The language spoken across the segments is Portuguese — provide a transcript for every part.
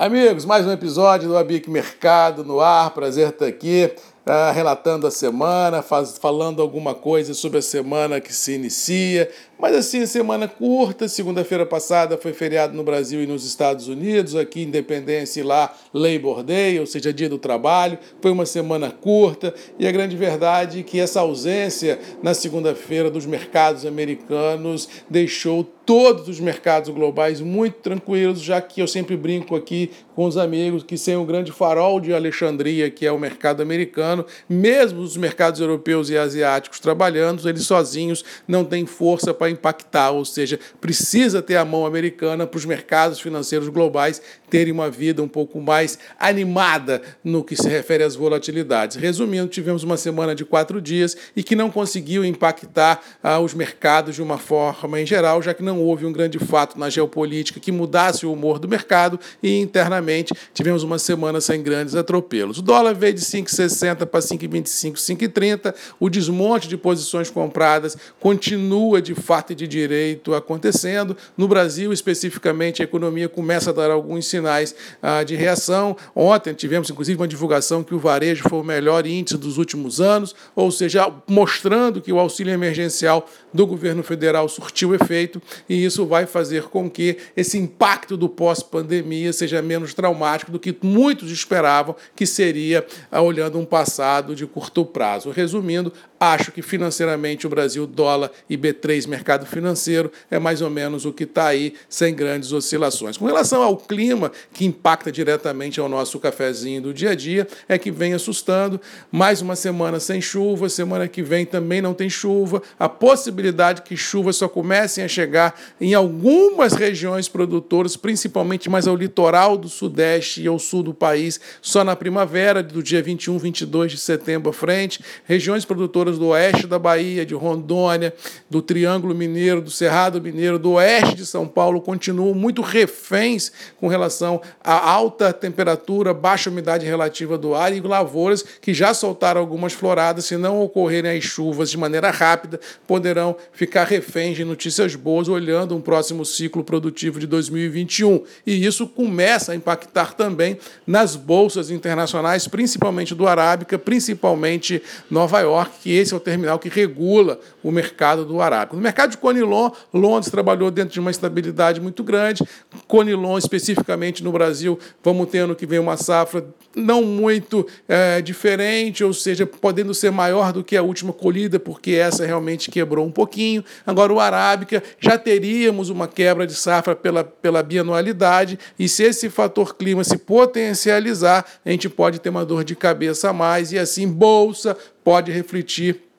Amigos, mais um episódio do Abic Mercado no ar. Prazer estar aqui. Uh, relatando a semana, faz, falando alguma coisa sobre a semana que se inicia. Mas assim, semana curta. Segunda-feira passada foi feriado no Brasil e nos Estados Unidos, aqui Independência e lá Labor Day, ou seja, Dia do Trabalho. Foi uma semana curta e a grande verdade é que essa ausência na segunda-feira dos mercados americanos deixou todos os mercados globais muito tranquilos, já que eu sempre brinco aqui com os amigos que sem o grande farol de Alexandria, que é o mercado americano, mesmo os mercados europeus e asiáticos trabalhando, eles sozinhos não têm força para impactar, ou seja, precisa ter a mão americana para os mercados financeiros globais terem uma vida um pouco mais animada no que se refere às volatilidades. Resumindo, tivemos uma semana de quatro dias e que não conseguiu impactar ah, os mercados de uma forma em geral, já que não houve um grande fato na geopolítica que mudasse o humor do mercado e internamente tivemos uma semana sem grandes atropelos. O dólar veio de 5,60 para 5,25, 5,30. O desmonte de posições compradas continua de fato e de direito acontecendo. No Brasil, especificamente, a economia começa a dar alguns sinais ah, de reação. Ontem tivemos, inclusive, uma divulgação que o varejo foi o melhor índice dos últimos anos, ou seja, mostrando que o auxílio emergencial do governo federal surtiu efeito e isso vai fazer com que esse impacto do pós-pandemia seja menos traumático do que muitos esperavam que seria ah, olhando um passado de curto prazo. Resumindo, acho que financeiramente o Brasil, dólar e B3, mercado financeiro, é mais ou menos o que está aí, sem grandes oscilações. Com relação ao clima, que impacta diretamente ao nosso cafezinho do dia a dia, é que vem assustando. Mais uma semana sem chuva, semana que vem também não tem chuva. A possibilidade que chuvas só comecem a chegar em algumas regiões produtoras, principalmente mais ao litoral do sudeste e ao sul do país, só na primavera, do dia 21, 22 de setembro à frente. Regiões produtoras do oeste da Bahia, de Rondônia, do Triângulo Mineiro, do Cerrado Mineiro, do oeste de São Paulo, continuam muito reféns com relação à alta temperatura, baixa umidade relativa do ar e lavouras que já soltaram algumas floradas, se não ocorrerem as chuvas de maneira rápida, poderão ficar reféns de notícias boas olhando um próximo ciclo produtivo de 2021. E isso começa a impactar também nas bolsas internacionais, principalmente do Arábica, principalmente Nova York, que esse é o terminal que regula o mercado do Arábica. No mercado de Conilon, Londres trabalhou dentro de uma estabilidade muito grande. Conilon, especificamente no Brasil, vamos ter ano que vem uma safra não muito é, diferente, ou seja, podendo ser maior do que a última colhida, porque essa realmente quebrou um pouquinho. Agora, o Arábica já teríamos uma quebra de safra pela, pela bianualidade, e se esse fator clima se potencializar, a gente pode ter uma dor de cabeça a mais, e assim, bolsa pode refletir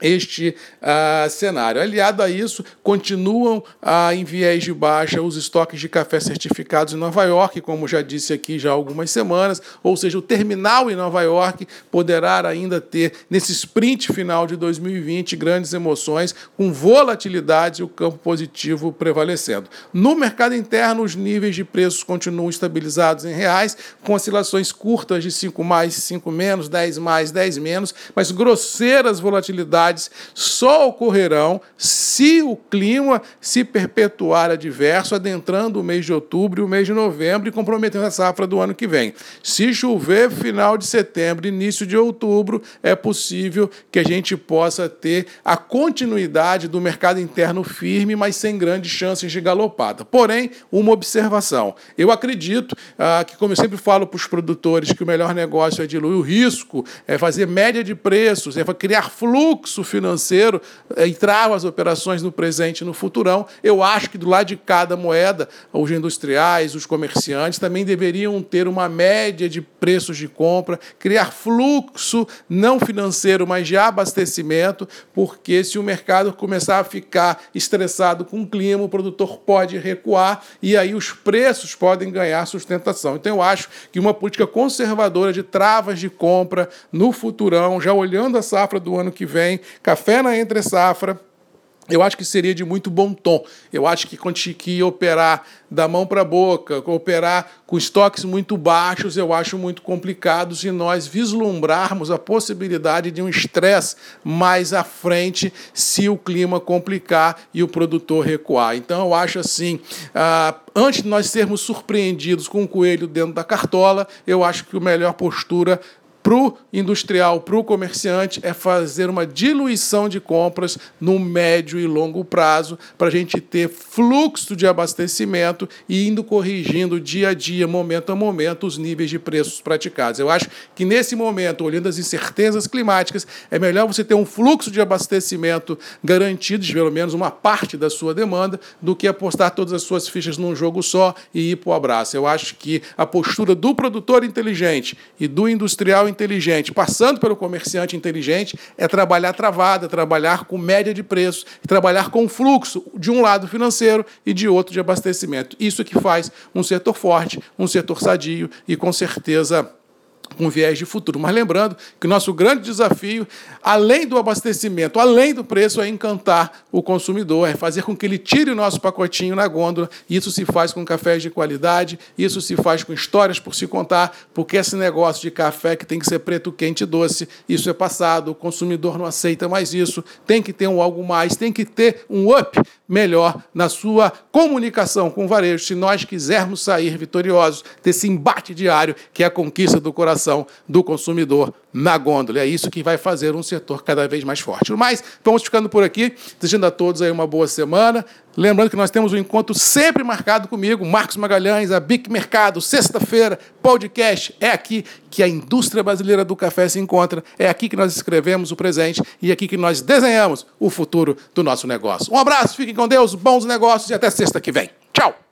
este uh, cenário. Aliado a isso, continuam uh, em viés de baixa os estoques de café certificados em Nova York, como já disse aqui já há algumas semanas, ou seja, o terminal em Nova York poderá ainda ter, nesse sprint final de 2020, grandes emoções, com volatilidade e o campo positivo prevalecendo. No mercado interno, os níveis de preços continuam estabilizados em reais, com oscilações curtas de 5 mais, 5 menos, 10 mais, 10 menos, mas grosseiras volatilidades só ocorrerão se o clima se perpetuar adverso, adentrando o mês de outubro e o mês de novembro e comprometendo a safra do ano que vem. Se chover final de setembro, início de outubro, é possível que a gente possa ter a continuidade do mercado interno firme, mas sem grandes chances de galopada. Porém, uma observação. Eu acredito ah, que, como eu sempre falo para os produtores, que o melhor negócio é diluir o risco, é fazer média de preços, é criar fluxo fluxo financeiro eh, entravam as operações no presente e no futurão. Eu acho que do lado de cada moeda, os industriais, os comerciantes também deveriam ter uma média de preços de compra, criar fluxo não financeiro, mas de abastecimento, porque se o mercado começar a ficar estressado com o clima, o produtor pode recuar e aí os preços podem ganhar sustentação. Então eu acho que uma política conservadora de travas de compra no futurão, já olhando a safra do ano que vem, café na entre safra, eu acho que seria de muito bom tom. Eu acho que que operar da mão para a boca, operar com estoques muito baixos, eu acho muito complicado se nós vislumbrarmos a possibilidade de um estresse mais à frente se o clima complicar e o produtor recuar. Então, eu acho assim, ah, antes de nós sermos surpreendidos com um coelho dentro da cartola, eu acho que a melhor postura para o industrial, para o comerciante, é fazer uma diluição de compras no médio e longo prazo, para a gente ter fluxo de abastecimento e indo corrigindo dia a dia, momento a momento, os níveis de preços praticados. Eu acho que nesse momento, olhando as incertezas climáticas, é melhor você ter um fluxo de abastecimento garantido, de pelo menos uma parte da sua demanda, do que apostar todas as suas fichas num jogo só e ir para o abraço. Eu acho que a postura do produtor inteligente e do industrial inteligente, passando pelo comerciante inteligente, é trabalhar travada, é trabalhar com média de preço, trabalhar com fluxo de um lado financeiro e de outro de abastecimento. Isso que faz um setor forte, um setor sadio e, com certeza, com viés de futuro. Mas lembrando que o nosso grande desafio, além do abastecimento, além do preço, é encantar o consumidor, é fazer com que ele tire o nosso pacotinho na gôndola. Isso se faz com cafés de qualidade, isso se faz com histórias por se contar, porque esse negócio de café que tem que ser preto, quente e doce, isso é passado, o consumidor não aceita mais isso, tem que ter um algo mais, tem que ter um up melhor na sua comunicação com o varejo, se nós quisermos sair vitoriosos desse embate diário que é a conquista do coração do consumidor na gôndola. É isso que vai fazer um setor cada vez mais forte. Mas vamos ficando por aqui, desejando a todos aí uma boa semana. Lembrando que nós temos um encontro sempre marcado comigo, Marcos Magalhães, a Bic Mercado, sexta-feira, podcast. É aqui que a indústria brasileira do café se encontra, é aqui que nós escrevemos o presente e é aqui que nós desenhamos o futuro do nosso negócio. Um abraço, fiquem com Deus, bons negócios e até sexta que vem. Tchau!